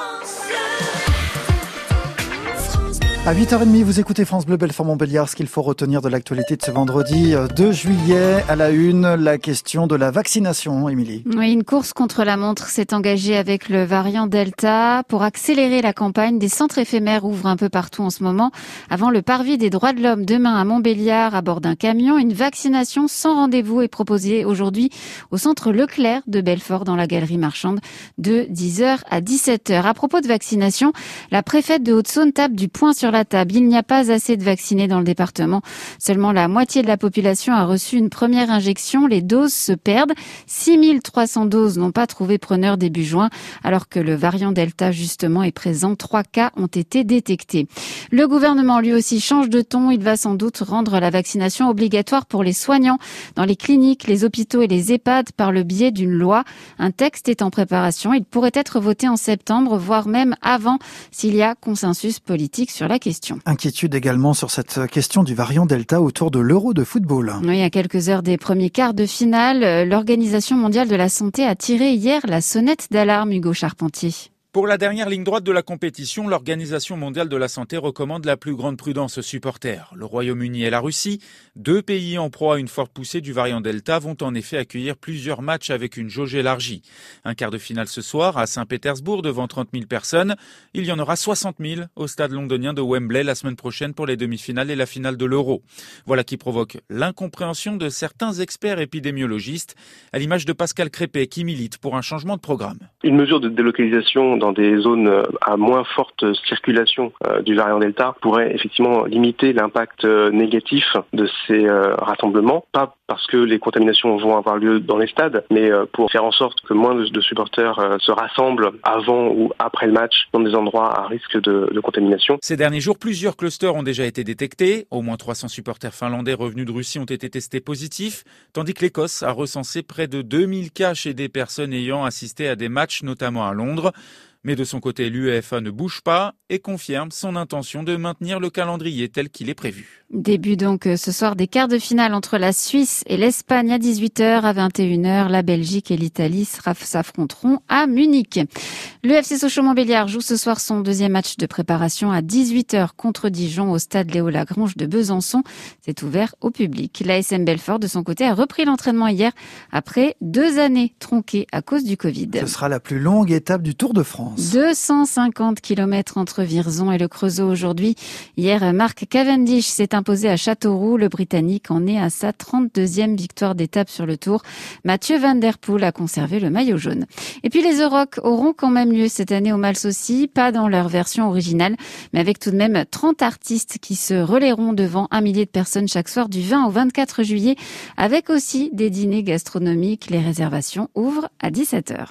Oh. À 8h30, vous écoutez France Bleu Belfort Montbéliard. Ce qu'il faut retenir de l'actualité de ce vendredi 2 euh, juillet à la une, la question de la vaccination, Émilie. Oui, une course contre la montre s'est engagée avec le variant Delta pour accélérer la campagne. Des centres éphémères ouvrent un peu partout en ce moment. Avant le parvis des droits de l'homme demain à Montbéliard à bord d'un camion, une vaccination sans rendez-vous est proposée aujourd'hui au centre Leclerc de Belfort dans la galerie marchande de 10h à 17h. À propos de vaccination, la préfète de Haute-Saône tape du poing sur la Il n'y a pas assez de vaccinés dans le département. Seulement la moitié de la population a reçu une première injection. Les doses se perdent. 6300 doses n'ont pas trouvé preneur début juin, alors que le variant Delta, justement, est présent. Trois cas ont été détectés. Le gouvernement, lui aussi, change de ton. Il va sans doute rendre la vaccination obligatoire pour les soignants dans les cliniques, les hôpitaux et les EHPAD par le biais d'une loi. Un texte est en préparation. Il pourrait être voté en septembre, voire même avant, s'il y a consensus politique sur la question. Inquiétude également sur cette question du variant Delta autour de l'Euro de football. Oui, à quelques heures des premiers quarts de finale, l'Organisation mondiale de la santé a tiré hier la sonnette d'alarme, Hugo Charpentier. Pour la dernière ligne droite de la compétition, l'Organisation mondiale de la santé recommande la plus grande prudence aux supporters. Le Royaume-Uni et la Russie, deux pays en proie à une forte poussée du variant Delta, vont en effet accueillir plusieurs matchs avec une jauge élargie. Un quart de finale ce soir à Saint-Pétersbourg devant 30 000 personnes. Il y en aura 60 000 au stade londonien de Wembley la semaine prochaine pour les demi-finales et la finale de l'Euro. Voilà qui provoque l'incompréhension de certains experts épidémiologistes, à l'image de Pascal Crépé qui milite pour un changement de programme. Une mesure de délocalisation dans des zones euh, à moins forte circulation euh, du variant Delta pourrait effectivement limiter l'impact euh, négatif de ces rassemblements, pas parce que les contaminations vont avoir lieu dans les stades, mais pour faire en sorte que moins de supporters se rassemblent avant ou après le match dans des endroits à risque de, de contamination. Ces derniers jours, plusieurs clusters ont déjà été détectés. Au moins 300 supporters finlandais revenus de Russie ont été testés positifs, tandis que l'Écosse a recensé près de 2000 cas chez des personnes ayant assisté à des matchs, notamment à Londres. Mais de son côté, l'UEFA ne bouge pas et confirme son intention de maintenir le calendrier tel qu'il est prévu. Début donc euh, ce soir des quarts de finale entre la Suisse et l'Espagne à 18h. À 21h, la Belgique et l'Italie s'affronteront à Munich. Le FC Sochaux-Montbéliard joue ce soir son deuxième match de préparation à 18h contre Dijon au stade Léo Lagrange de Besançon. C'est ouvert au public. L'ASM Belfort, de son côté, a repris l'entraînement hier après deux années tronquées à cause du Covid. Ce sera la plus longue étape du Tour de France. 250 km entre Virzon et le Creusot aujourd'hui. Hier, Marc Cavendish s'est imposé à Châteauroux. Le Britannique en est à sa 32e victoire d'étape sur le Tour. Mathieu Van Der Poel a conservé le maillot jaune. Et puis les Eurocs auront quand même lieu cette année au Mals aussi, pas dans leur version originale, mais avec tout de même 30 artistes qui se relayeront devant un millier de personnes chaque soir du 20 au 24 juillet, avec aussi des dîners gastronomiques. Les réservations ouvrent à 17h.